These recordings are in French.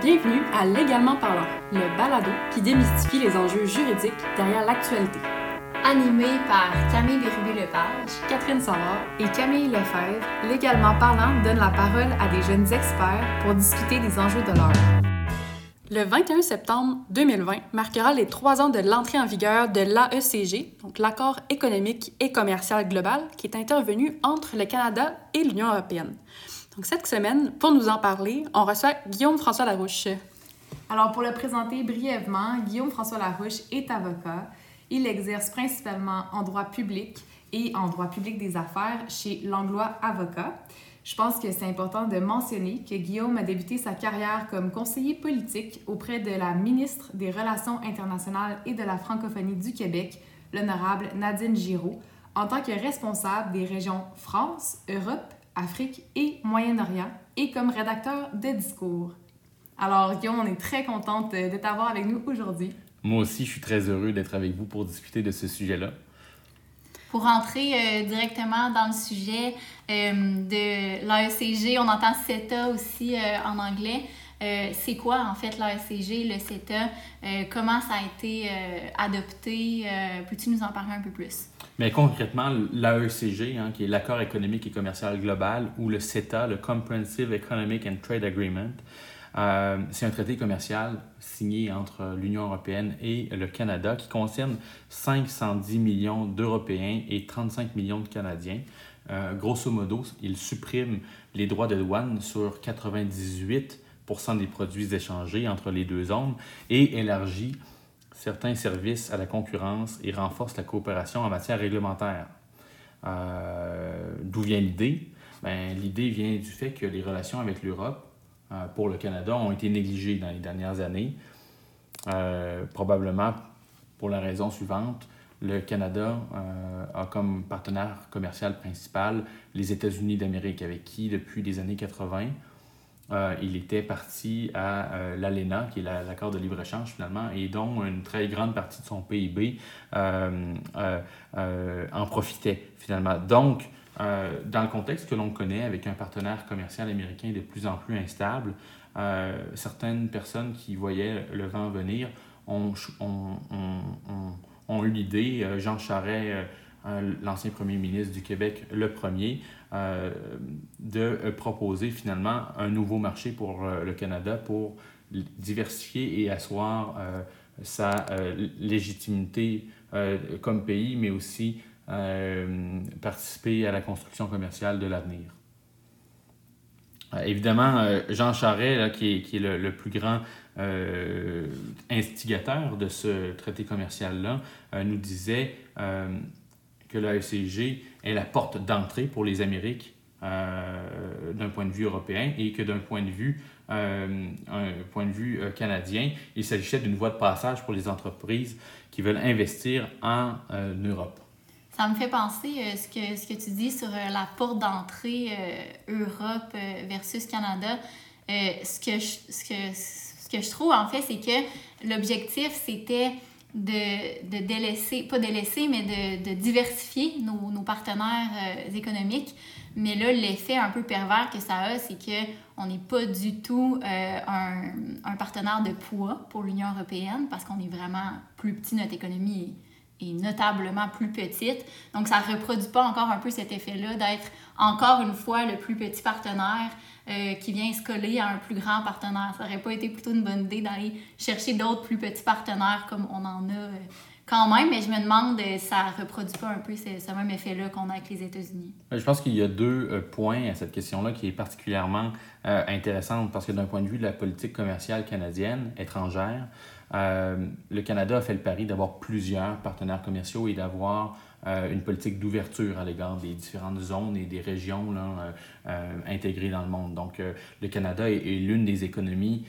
Bienvenue à Légalement parlant, le balado qui démystifie les enjeux juridiques derrière l'actualité. Animé par Camille Bérubé-Lepage, Catherine Savard et Camille Lefebvre, Légalement parlant donne la parole à des jeunes experts pour discuter des enjeux de l'heure. Le 21 septembre 2020 marquera les trois ans de l'entrée en vigueur de l'AECG, donc l'accord économique et commercial global, qui est intervenu entre le Canada et l'Union européenne. Donc cette semaine, pour nous en parler, on reçoit Guillaume François Larouche. Alors pour le présenter brièvement, Guillaume François Larouche est avocat. Il exerce principalement en droit public et en droit public des affaires chez Langlois Avocat. Je pense que c'est important de mentionner que Guillaume a débuté sa carrière comme conseiller politique auprès de la ministre des Relations internationales et de la francophonie du Québec, l'honorable Nadine Giraud, en tant que responsable des régions France, Europe, Afrique et Moyen-Orient et comme rédacteur de discours. Alors Guillaume, on est très contente de t'avoir avec nous aujourd'hui. Moi aussi, je suis très heureux d'être avec vous pour discuter de ce sujet-là. Pour entrer euh, directement dans le sujet euh, de l'AECG, on entend CETA aussi euh, en anglais. c'est quoi en fait l'AECG, le CETA? comment ça a été adopté? Peux-tu nous en parler un peu plus? Mais concrètement, l'AECG, hein, qui est l'accord économique et commercial global, ou le CETA, le Comprehensive Economic and Trade Agreement, euh, c'est un traité commercial signé entre l'Union européenne et le Canada qui concerne 510 millions d'Européens et 35 millions de Canadiens. Euh, grosso modo, il supprime les droits de douane sur 98% des produits échangés entre les deux zones et élargit certains services à la concurrence et renforce la coopération en matière réglementaire. Euh, d'où vient l'idée? Ben, l'idée vient du fait que les relations avec l'Europe euh, pour le Canada ont été négligés dans les dernières années. Euh, probablement pour la raison suivante, le Canada a comme partenaire commercial principal les États-Unis d'Amérique, avec qui, depuis les années 80, il était parti à l'ALENA, qui est l'accord de libre-échange finalement, et dont une très grande partie de son PIB en profitait finalement. Donc, euh, dans le contexte que l'on connaît, avec un partenaire commercial américain de plus en plus instable, euh, certaines personnes qui voyaient le vent venir ont, ont, eu l'idée, euh, Jean Charest, l'ancien premier ministre du Québec, le premier, de proposer finalement un nouveau marché pour le Canada pour diversifier et asseoir sa légitimité comme pays, mais aussi euh, participer à la construction commerciale de l'avenir. Euh, évidemment, euh, Jean Charest, qui, est, qui est le, plus grand instigateur de ce traité commercial-là, nous disait que l'AECG est la porte d'entrée pour les Amériques d'un point de vue européen et que d'un point de vue, un point de vue canadien, il s'agissait d'une voie de passage pour les entreprises qui veulent investir en Europe. Ça me fait penser euh, ce, que, ce que tu dis sur euh, la porte d'entrée euh, Europe versus Canada. ce, que je, ce, que, ce que je trouve, en fait, c'est que l'objectif, c'était de, de, délaisser, pas délaisser, mais de, de diversifier nos, nos partenaires économiques. Mais là, l'effet un peu pervers que ça a, c'est qu'on n'est pas du tout un, un, partenaire de poids pour l'Union européenne parce qu'on est vraiment plus petit, notre économie est notablement plus petite. Donc, ça ne reproduit pas encore un peu cet effet-là d'être encore une fois le plus petit partenaire euh, qui vient se coller à un plus grand partenaire. Ça n'aurait pas été plutôt une bonne idée d'aller chercher d'autres plus petits partenaires comme on en a euh, quand même, mais je me demande si euh, ça reproduit pas un peu ce, même effet-là qu'on a avec les États-Unis. Je pense qu'il y a deux points à cette question-là qui est particulièrement intéressante parce que d'un point de vue de la politique commerciale canadienne, étrangère, euh, le Canada a fait le pari d'avoir plusieurs partenaires commerciaux et d'avoir euh, une politique d'ouverture à l'égard des différentes zones et des régions là, euh, intégrées dans le monde. Donc, le Canada est, l'une des économies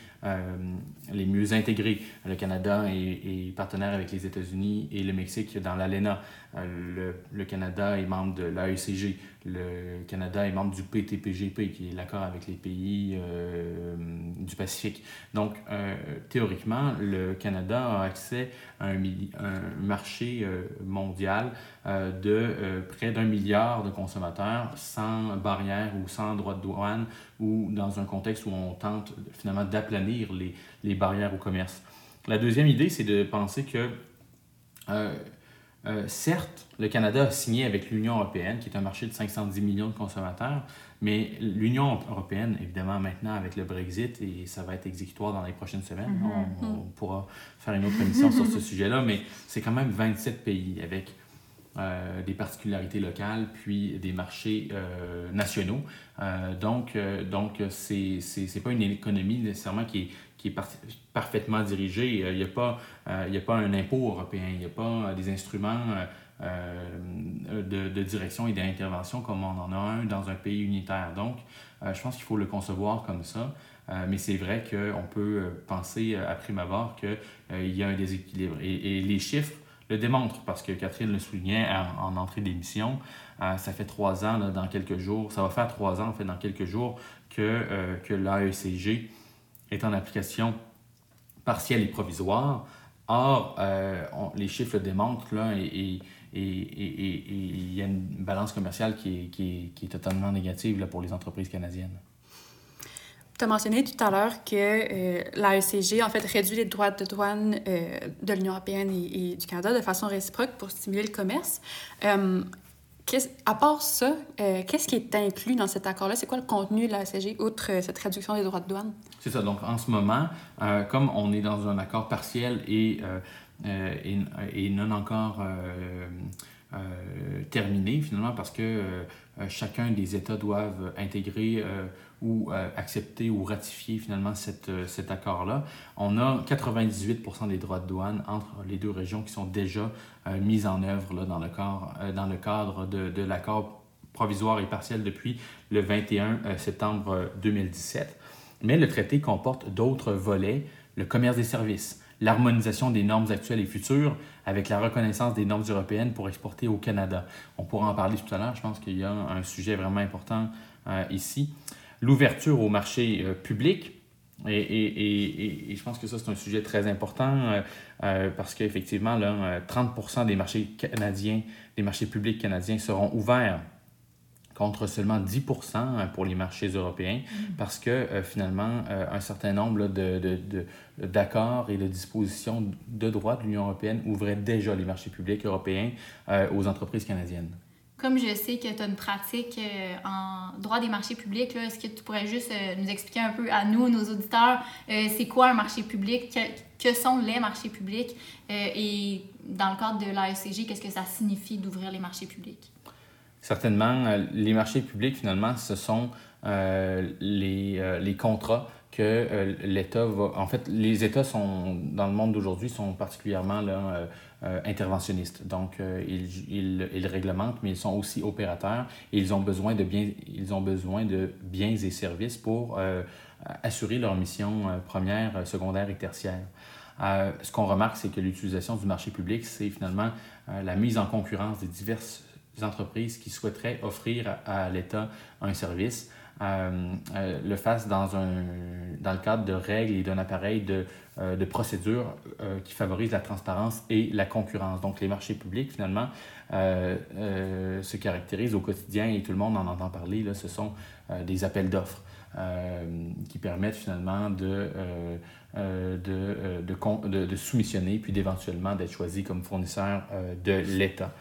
les mieux intégrées. Le Canada est, partenaire avec les États-Unis et le Mexique dans l'ALENA. Le, Canada est membre de l'AECG. le Canada est membre du PTPGP, qui est l'accord avec les pays euh, du Pacifique. Donc, euh, théoriquement, le Canada a accès à un, un marché euh, mondial de près d'un milliard de consommateurs sans barrière ou sans droit de douane ou dans un contexte où on tente finalement d'aplanir les, les, barrières au commerce. La deuxième idée, c'est de penser que euh, certes, le Canada a signé avec l'Union européenne, qui est un marché de 510 millions de consommateurs, mais l'Union européenne, évidemment, maintenant avec le Brexit, et ça va être exécutoire dans les prochaines semaines, mm-hmm. on, pourra faire une autre émission sur ce sujet-là, mais c'est quand même 27 pays avec euh, des particularités locales, puis des marchés euh, nationaux. donc, donc c'est n'est pas une économie nécessairement qui est, qui est parfaitement dirigé. Il n'y a, pas, euh, a pas un impôt européen, il n'y a pas euh, des instruments euh, de, direction et d'intervention comme on en a un dans un pays unitaire. Donc, je pense qu'il faut le concevoir comme ça. mais c'est vrai qu'on peut penser à prime abord qu'il y a un déséquilibre. Et, les chiffres le démontrent parce que Catherine le soulignait en, entrée d'émission. ça fait trois ans, dans quelques jours, ça va faire trois ans en fait dans quelques jours que, que l'AECG est en application partielle et provisoire. Or, euh, les chiffres le démontrent, là, et il y a une balance commerciale qui est, qui est, totalement négative là, pour les entreprises canadiennes. Tu as mentionné tout à l'heure que euh, l'AECG, en fait, réduit les droits de douane euh, de l'Union européenne et, du Canada de façon réciproque pour stimuler le commerce. Euh, à part ça, euh, qu'est-ce qui est inclus dans cet accord-là? C'est quoi le contenu de la CG, outre cette réduction des droits de douane? C'est ça. Donc, en ce moment, comme on est dans un accord partiel et, et, non encore terminé, finalement, parce que chacun des États doivent intégrer ou accepter ou ratifier finalement cet accord-là. On a 98% des droits de douane entre les deux régions qui sont déjà euh, mise en œuvre dans, le cadre, euh, de, l'accord provisoire et partiel depuis le 21 euh, septembre 2017. Mais le traité comporte d'autres volets, le commerce des services, l'harmonisation des normes actuelles et futures avec la reconnaissance des normes européennes pour exporter au Canada. On pourra en parler tout à l'heure, je pense qu'il y a un sujet vraiment important ici. L'ouverture au marché public, et, je pense que ça, c'est un sujet très important euh, euh, parce qu'effectivement, là, 30% euh, des marchés canadiens, des marchés publics canadiens seront ouverts contre seulement 10 pour les marchés européens mm. parce que finalement, un certain nombre d'accords de, de, et de dispositions de droit de l'Union européenne ouvraient déjà les marchés publics européens aux entreprises canadiennes comme je sais que tu as une pratique euh, en droit des marchés publics, est-ce que tu pourrais juste euh, nous expliquer un peu à nous, nos auditeurs, euh, c'est quoi un marché public, que, sont les marchés publics? Et dans le cadre de l'AECG, qu'est-ce que ça signifie d'ouvrir les marchés publics? Certainement, les marchés publics, finalement, ce sont les, les contrats que l'État va... En fait, les États sont, dans le monde d'aujourd'hui, sont particulièrement là, euh, interventionnistes. Donc, euh, ils, ils, réglementent, mais ils sont aussi opérateurs et ils ont besoin de biens, ils ont besoin de biens et services pour euh, assurer leur mission première, secondaire et tertiaire. ce qu'on remarque, c'est que l'utilisation du marché public, c'est finalement la mise en concurrence des diverses entreprises qui souhaiteraient offrir à l'État un service euh, euh, le fasse dans, un, dans le cadre de règles et d'un appareil de, euh, de procédures qui favorise la transparence et la concurrence. Donc, les marchés publics, finalement, se caractérisent au quotidien et tout le monde en entend parler. Là, ce sont des appels d'offres qui permettent finalement de, de, de, de, soumissionner puis d'éventuellement d'être choisi comme fournisseur de l'État.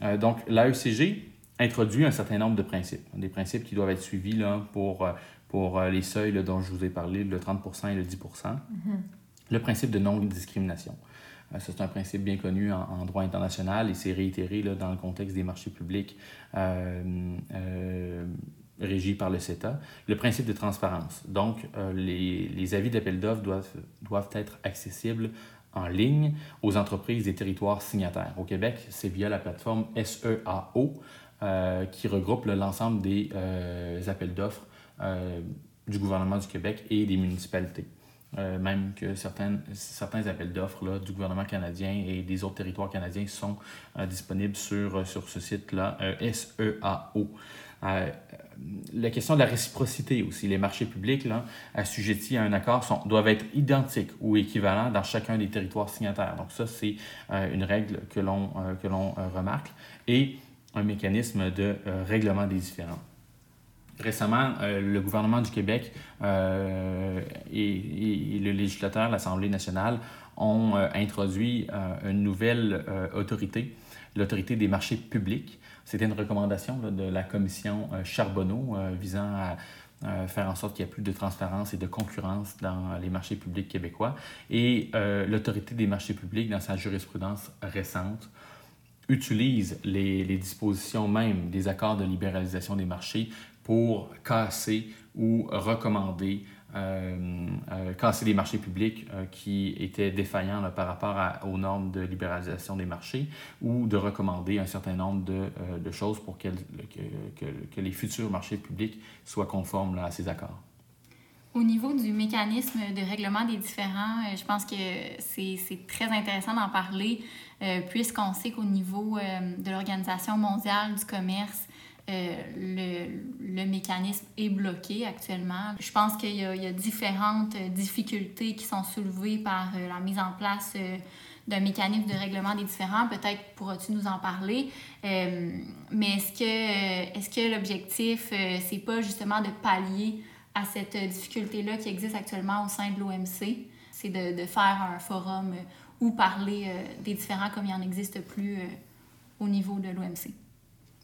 Donc, l'AECG, introduit un certain nombre de principes, des principes qui doivent être suivis là, pour, euh, pour euh, les seuils dont je vous ai parlé, le 30 et le 10 mm-hmm. Le principe de non-discrimination. Euh, c'est un principe bien connu en, droit international et c'est réitéré là, dans le contexte des marchés publics régis par le CETA. Le principe de transparence. Donc, les, les, avis d'appel d'offres doivent, doivent être accessibles en ligne aux entreprises des territoires signataires. Au Québec, c'est via la plateforme SEAO, euh, qui regroupe l'ensemble des euh, appels d'offres euh, du gouvernement du Québec et des municipalités. même que certains, appels d'offres du gouvernement canadien et des autres territoires canadiens sont disponibles sur, sur ce site-là, SEAO. La question de la réciprocité aussi. Les marchés publics, assujettis à un accord, doivent être identiques ou équivalents dans chacun des territoires signataires. Donc ça, c'est une règle que l'on que l'on remarque. Et un mécanisme de règlement des différends. Récemment, le gouvernement du Québec et, le législateur, l'Assemblée nationale, ont introduit une nouvelle autorité, l'autorité des marchés publics, c'était une recommandation de la commission euh, Charbonneau euh, visant à faire en sorte qu'il y ait plus de transparence et de concurrence dans les marchés publics québécois. Et euh, l'autorité des marchés publics, dans sa jurisprudence récente, utilise les, les, dispositions même des accords de libéralisation des marchés pour casser ou recommander euh, euh, casser les marchés publics euh, qui étaient défaillants par rapport aux normes de libéralisation des marchés ou de recommander un certain nombre de, de choses pour que, les futurs marchés publics soient conformes à ces accords. Au niveau du mécanisme de règlement des différends, je pense que c'est très intéressant d'en parler, puisqu'on sait qu'au niveau de l'Organisation mondiale du commerce, euh, le, mécanisme est bloqué actuellement. Je pense qu'il y, a différentes difficultés qui sont soulevées par euh, la mise en place euh, d'un mécanisme de règlement des différends. Peut-être pourras-tu nous en parler. mais est-ce que, est-ce que l'objectif, c'est pas justement de pallier à cette difficulté-là qui existe actuellement au sein de l'OMC? C'est de, de, faire un forum où parler des différends comme il en existe plus au niveau de l'OMC.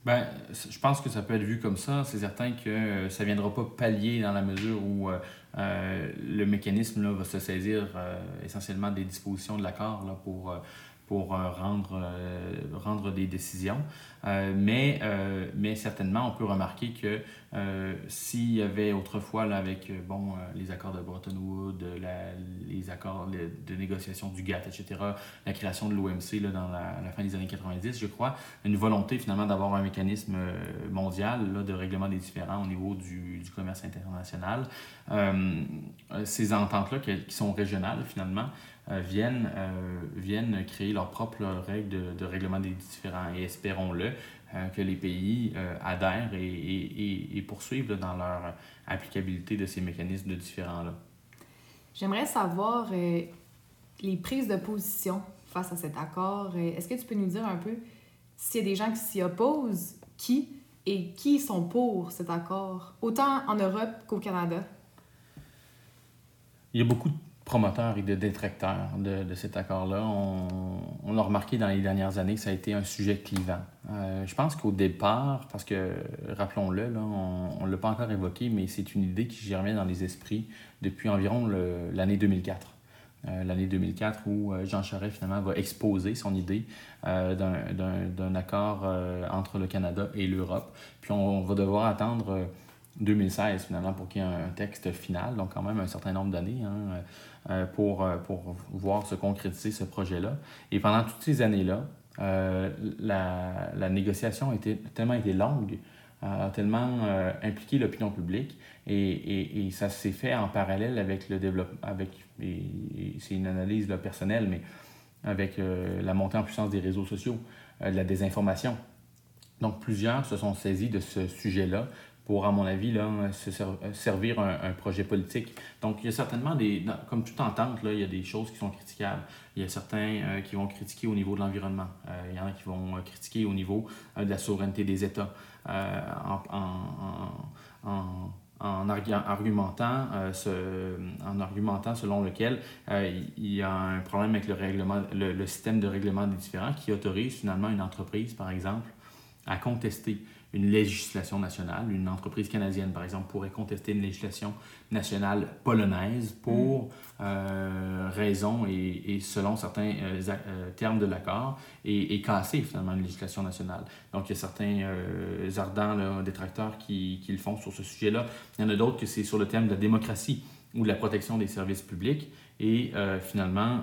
Ben, je pense que ça peut être vu comme ça. C'est certain que ça ne viendra pas pallier dans la mesure où euh, euh, le mécanisme là, va se saisir euh, essentiellement des dispositions de l'accord pour pour euh, rendre, euh, rendre des décisions. Euh, mais, mais certainement, on peut remarquer que s'il y avait autrefois, là, avec bon, les accords de Bretton Woods, les accords de négociation du GATT, etc., la création de l'OMC dans la, la, fin des années 90, je crois, une volonté finalement d'avoir un mécanisme mondial là, de règlement des différends au niveau du, du commerce international. ces ententes-là qui sont régionales finalement, viennent, euh, viennent créer leurs propres règles de, de règlement des différends. Et espérons-le, euh, que les pays adhèrent et, et, et poursuivent dans leur applicabilité de ces mécanismes de différents-là. J'aimerais savoir les prises de position face à cet accord. Est-ce que tu peux nous dire un peu s'il y a des gens qui s'y opposent, qui et qui sont pour cet accord, autant en Europe qu'au Canada? Il y a beaucoup de promoteurs et de détracteurs de, de cet accord-là. On, on, a remarqué dans les dernières années que ça a été un sujet clivant. Euh, je pense qu'au départ, parce que, rappelons-le, on ne l'a pas encore évoqué, mais c'est une idée qui germait dans les esprits depuis environ l'année 2004. Euh, l'année 2004 où euh, Jean Charest finalement va exposer son idée d'un accord entre le Canada et l'Europe. Puis on, on, va devoir attendre 2016 finalement pour qu'il y ait un texte final, donc quand même un certain nombre d'années. Hein, euh, pour, euh, pour voir se concrétiser ce projet-là. Et pendant toutes ces années-là, euh, la, la, négociation a été, tellement été longue, a tellement impliqué l'opinion publique et, et, et ça s'est fait en parallèle avec le développement, avec, c'est une analyse personnelle, mais avec la montée en puissance des réseaux sociaux, de la désinformation. Donc plusieurs se sont saisis de ce sujet-là pour, à mon avis, là, se servir un, projet politique. Donc, il y a certainement des, comme toute entente, là, il y a des choses qui sont critiquables. Il y a certains euh, qui vont critiquer au niveau de l'environnement. Euh, il y en a qui vont euh, critiquer au niveau de la souveraineté des États en, en, en, en, argumentant, en argumentant selon lequel il y a un problème avec le, règlement, le, le système de règlement des différends qui autorise finalement une entreprise, par exemple, à contester une législation nationale. Une entreprise canadienne, par exemple, pourrait contester une législation nationale polonaise pour mm. euh, raison et, et, selon certains euh, euh, termes de l'accord et, et, casser finalement une législation nationale. Donc, il y a certains ardents là, détracteurs qui, qui, le font sur ce sujet-là. Il y en a d'autres que c'est sur le thème de la démocratie ou de la protection des services publics. Et finalement,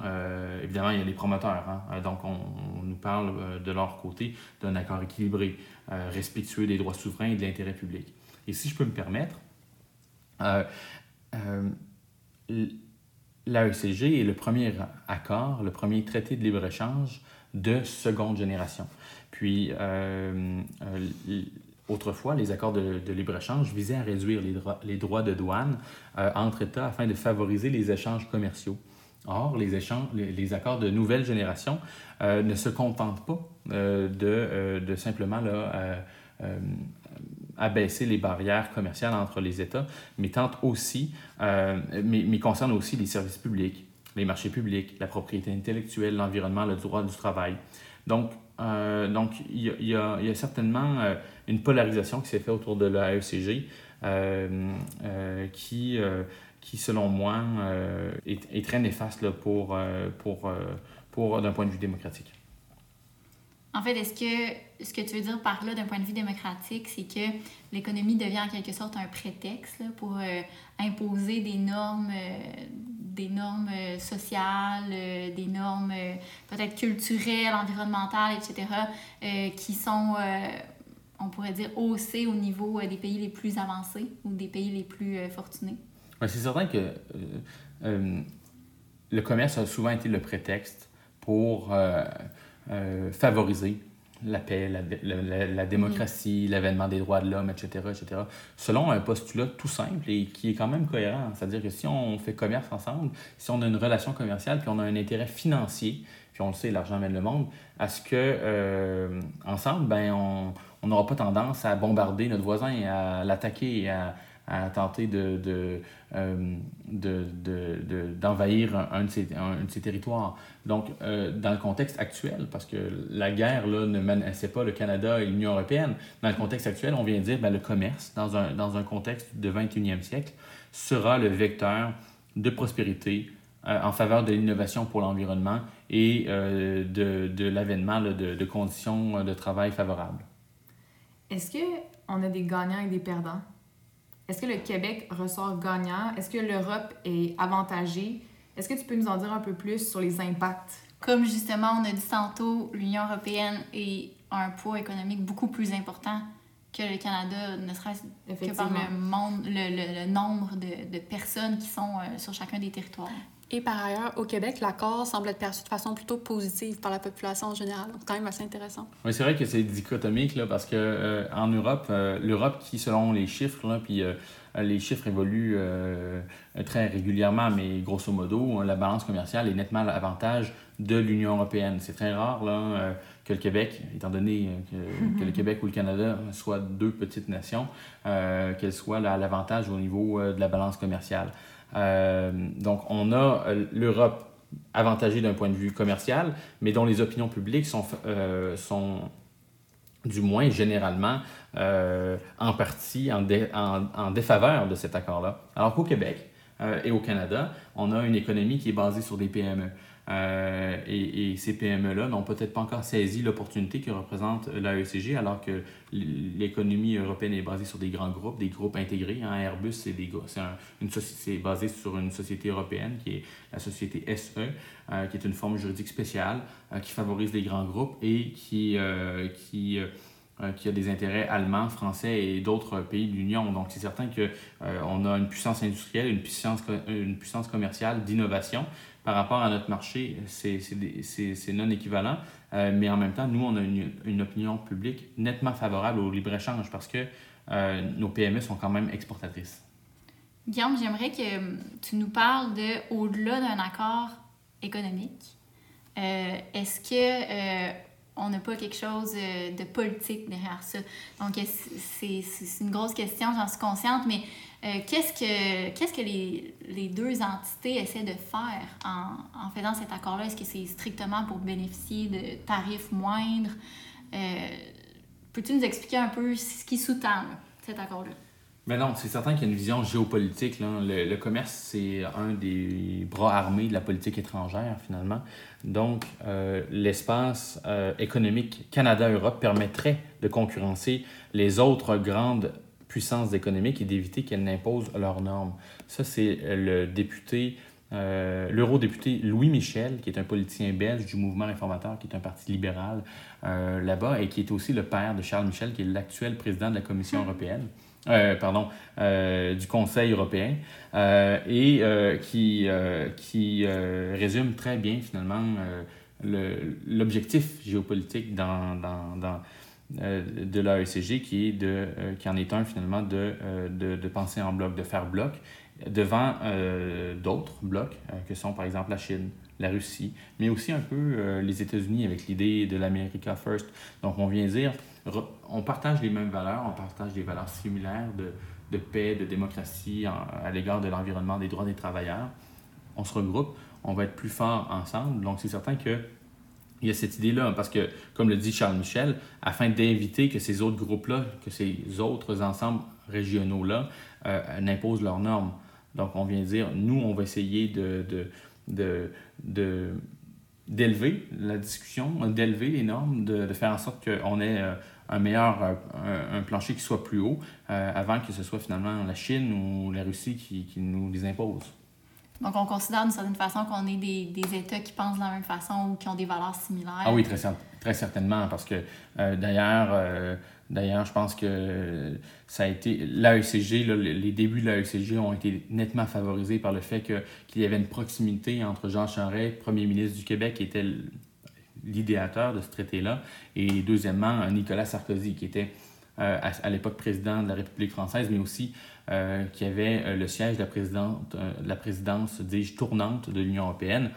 évidemment, il y a les promoteurs. Hein. Donc, on, nous parle de leur côté d'un accord équilibré. Euh, respectueux des droits souverains et de l'intérêt public. Et si je peux me permettre, euh, euh, l'AECG est le premier accord, le premier traité de libre-échange de seconde génération. Puis, autrefois, les accords de, libre-échange visaient à réduire les, droits, de douane entre États afin de favoriser les échanges commerciaux. Or, les, accords de nouvelle génération ne se contentent pas de, de, simplement abaisser les barrières commerciales entre les États, mais tente aussi, mais concerne aussi les services publics, les marchés publics, la propriété intellectuelle, l'environnement, le droit du travail. Donc, euh, donc il, y a, certainement euh, une polarisation qui s'est faite autour de l'AECG euh, qui, qui, selon moi, est, est, très néfaste là, pour, pour, pour d'un point de vue démocratique. En fait, est-ce que ce que tu veux dire par là, d'un point de vue démocratique, c'est que l'économie devient en quelque sorte un prétexte pour imposer des normes des normes euh, sociales, euh, des normes euh, peut-être culturelles, environnementales, etc., qui sont, on pourrait dire, haussées au niveau des pays les plus avancés ou des pays les plus fortunés. c'est certain que le commerce a souvent été le prétexte pour favoriser la paix, la, la, démocratie, mm. l'avènement des droits de l'homme, etc., etc., selon un postulat tout simple et qui est quand même cohérent. C'est-à-dire que si on fait commerce ensemble, si on a une relation commerciale, puis on a un intérêt financier, puis on le sait, l'argent mène le monde, à ce que, euh, ensemble, ben, on n'aura pas tendance à bombarder notre voisin, à l'attaquer, à, à tenter de, de, euh, de, de d'envahir un, de ses, un, de ses, territoires. Donc, euh, dans le contexte actuel, parce que la guerre là, ne menaçait pas le Canada et l'Union européenne, dans le contexte actuel, on vient de dire que ben, le commerce, dans un, dans un contexte de 21e siècle, sera le vecteur de prospérité euh, en faveur de l'innovation pour l'environnement et de, de l'avènement de, de conditions de travail favorables. Est-ce qu'on a des gagnants et des perdants? Est-ce que le Québec ressort gagnant? Est-ce que l'Europe est avantagée? Est-ce que tu peux nous en dire un peu plus sur les impacts? Comme justement on a dit tantôt, l'Union européenne a un poids économique beaucoup plus important que le Canada, ne serait-ce que par le, monde, le, le, nombre de, de, personnes qui sont euh, sur chacun des territoires. Et par ailleurs, au Québec, l'accord semble être perçu de façon plutôt positive par la population en général. C'est quand même assez intéressant. Oui, c'est vrai que c'est dichotomique, là, parce que euh, en Europe, euh, l'Europe qui, selon les chiffres, là, puis euh, les chiffres évoluent très régulièrement, mais grosso modo, la balance commerciale est nettement à l'avantage de l'Union européenne. C'est très rare là, que le Québec, étant donné que, que, le Québec ou le Canada soient deux petites nations, qu'elles soient à l'avantage au niveau de la balance commerciale. Euh, donc, on a euh, l'Europe avantagée d'un point de vue commercial, mais dont les opinions publiques sont, euh, sont du moins généralement, en partie en, en, en, défaveur de cet accord-là. Alors qu'au Québec et au Canada, on a une économie qui est basée sur des PME. Euh, et, ces PME-là n'ont peut-être pas encore saisi l'opportunité que représente l'AECG, alors que l'économie européenne est basée sur des grands groupes, des groupes intégrés. Hein. Airbus, c'est société basé sur une société européenne qui est la société SE, euh, qui est une forme juridique spéciale euh, qui favorise les grands groupes et qui, qui qui a des intérêts allemands, français et d'autres pays de l'Union. Donc, c'est certain qu'on a une puissance industrielle, une puissance, une puissance commerciale d'innovation par rapport à notre marché, c'est non équivalent. Euh, mais en même temps, nous, on a une, opinion publique nettement favorable au libre-échange parce que euh, nos PME sont quand même exportatrices. Guillaume, j'aimerais que tu nous parles de, au-delà d'un accord économique, euh, est-ce que on n'a pas quelque chose de politique derrière ça? Donc, c'est une grosse question, j'en suis consciente, mais euh, qu'est-ce que, que les, les, deux entités essaient de faire en, en faisant cet accord-là? Est-ce que c'est strictement pour bénéficier de tarifs moindres? Euh, peux-tu nous expliquer un peu ce qui sous-tend cet accord-là? Mais non, c'est certain qu'il y a une vision géopolitique. Là. Le, le, commerce, c'est un des bras armés de la politique étrangère, finalement. Donc, euh, l'espace économique Canada-Europe permettrait de concurrencer les autres grandes puissance économique et d'éviter qu'elles n'imposent leurs normes. Ça, c'est le député, euh, l'eurodéputé Louis Michel, qui est un politicien belge du mouvement réformateur, qui est un parti libéral euh, là-bas, et qui est aussi le père de Charles Michel, qui est l'actuel président de la Commission européenne. Euh, pardon, du Conseil européen, et qui, qui résume très bien finalement l'objectif géopolitique dans, dans, dans de l'AECG qui, est qui en est un finalement de, de, de penser en bloc, de faire bloc devant d'autres blocs que sont par exemple la Chine, la Russie, mais aussi un peu les États-Unis avec l'idée de l'America First. Donc on vient dire, on partage les mêmes valeurs, on partage des valeurs similaires de, paix, de démocratie à l'égard de l'environnement, des droits des travailleurs. On se regroupe, on va être plus fort ensemble. Donc, c'est certain que il y a cette idée-là, parce que, comme le dit Charles Michel, afin d'éviter que ces autres groupes-là, que ces autres ensembles régionaux-là euh, n'imposent leurs normes. Donc, on vient dire, nous, on va essayer de, de, de, d'élever la discussion, d'élever les normes, de, de, faire en sorte qu'on ait euh, un meilleur un, plancher qui soit plus haut euh, avant que ce soit finalement la Chine ou la Russie qui, qui nous les impose. Donc, on considère d'une certaine façon qu'on est des, des, États qui pensent de la même façon ou qui ont des valeurs similaires. Ah oui, très, très certainement, parce que euh, d'ailleurs, euh, d'ailleurs, je pense que ça a été. L'AECG, les débuts de l'AECG ont été nettement favorisés par le fait qu'il y avait une proximité entre Jean Charest, premier ministre du Québec, qui était l'idéateur de ce traité-là, et deuxièmement, Nicolas Sarkozy, qui était euh, à, l'époque président de la République française, mais aussi euh, qui avait euh, le siège de la, présidence, dis-je, tournante de l'Union européenne.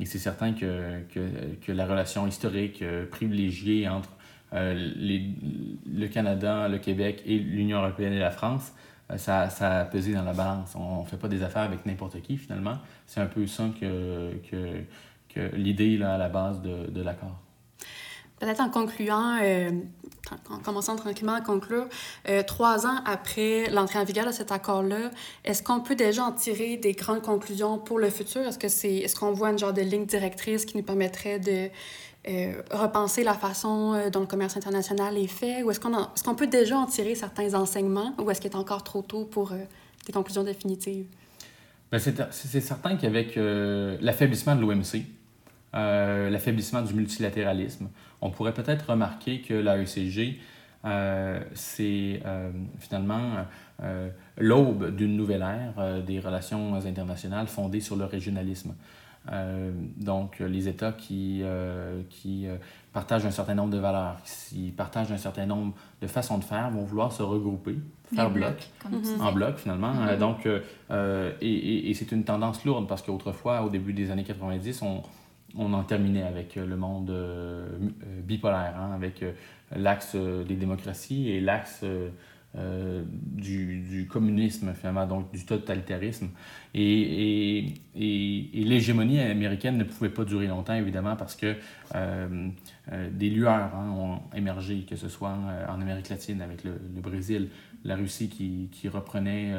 Et c'est certain que, que, la relation historique privilégiée entre les, le Canada, le Québec et l'Union européenne et la France, ça, ça, a pesé dans la balance. On ne fait pas des affaires avec n'importe qui, finalement. C'est un peu ça que, que, que l'idée à la base de, l'accord. Peut-être en concluant, euh, en commençant tranquillement à conclure, euh, trois ans après l'entrée en vigueur de cet accord-là, est-ce qu'on peut déjà en tirer des grandes conclusions pour le futur? Est-ce que c'est, est-ce qu'on voit une genre de ligne directrice qui nous permettrait de euh, repenser la façon dont le commerce international est fait? Ou est-ce qu'on, peut déjà en tirer certains enseignements? Ou est-ce qu'il est encore trop tôt pour des conclusions définitives? Bien, c'est, certain qu'avec l'affaiblissement de l'OMC, l'affaiblissement du multilatéralisme, on pourrait peut-être remarquer que l'AECG, euh, c'est euh, finalement euh, l'aube d'une nouvelle ère des relations internationales fondées sur le régionalisme. Donc, les États qui, qui partagent un certain nombre de valeurs, qui partagent un certain nombre de façons de faire, vont vouloir se regrouper, faire bloc, en bloc finalement. Mm-hmm. donc, et, et c'est une tendance lourde parce qu'autrefois, au début des années 90, on, on en terminait avec euh, le monde euh, euh, bipolaire, hein, avec l'axe des démocraties et l'axe du, du, communisme, finalement, donc du totalitarisme. Et, l'hégémonie américaine ne pouvait pas durer longtemps, évidemment, parce que des lueurs hein, ont émergé, que ce soit en Amérique latine avec le, Brésil, la Russie qui, reprenait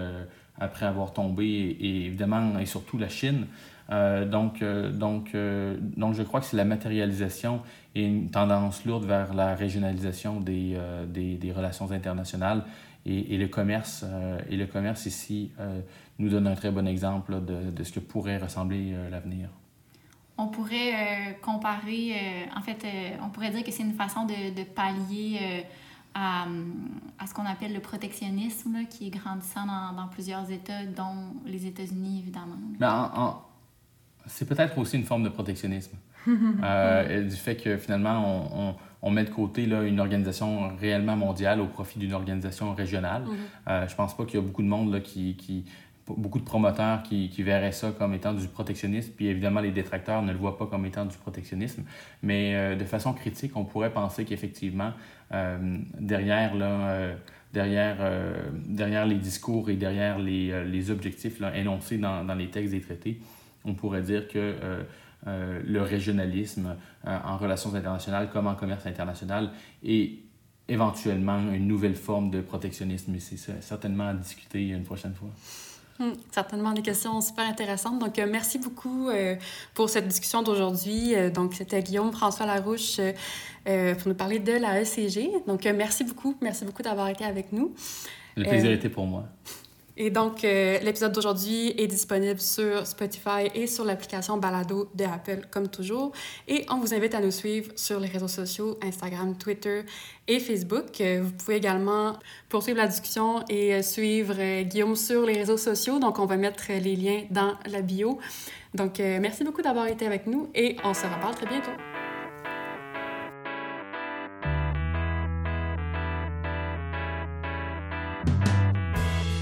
après avoir tombé, et, évidemment, et surtout la Chine. Euh, donc, euh, donc, euh, donc, je crois que c'est la matérialisation et une tendance lourde vers la régionalisation des, des relations internationales. Et, et, le commerce, et le commerce ici nous donne un très bon exemple de, de ce que pourrait ressembler l'avenir. On pourrait comparer, en fait, on pourrait dire que c'est une façon de, de pallier à, à, ce qu'on appelle le protectionnisme, qui est grandissant dans, dans, plusieurs États, dont les États-Unis, évidemment. Mais en, c'est peut-être aussi une forme de protectionnisme. euh, du fait que finalement, on, on, on, met de côté là, une organisation réellement mondiale au profit d'une organisation régionale. Mm -hmm. euh, je pense pas qu'il y a beaucoup de monde là, qui, qui beaucoup de promoteurs qui, qui, verraient ça comme étant du protectionnisme, puis évidemment les détracteurs ne le voient pas comme étant du protectionnisme, mais euh, de façon critique, on pourrait penser qu'effectivement, euh, derrière, là, euh, derrière, derrière les discours et derrière les, les objectifs là, énoncés dans, dans les textes des traités, on pourrait dire que euh, le régionalisme euh, en relations internationales comme en commerce international est éventuellement une nouvelle forme de protectionnisme, mais c'est certainement à discuter une prochaine fois. Hum, certainement des questions super intéressantes. Donc, euh, merci beaucoup euh, pour cette discussion d'aujourd'hui. Euh, donc, c'était Guillaume François Larouche pour nous parler de la ECG. Donc, merci beaucoup. Merci beaucoup d'avoir été avec nous. Le plaisir était pour moi. Et donc, euh, l'épisode d'aujourd'hui est disponible sur Spotify et sur l'application Balado de Apple, comme toujours. Et on vous invite à nous suivre sur les réseaux sociaux, Instagram, Twitter et Facebook. Euh, vous pouvez également poursuivre la discussion et euh, suivre Guillaume sur les réseaux sociaux. Donc, on va mettre les liens dans la bio. Donc, merci beaucoup d'avoir été avec nous et on se reparle très bientôt.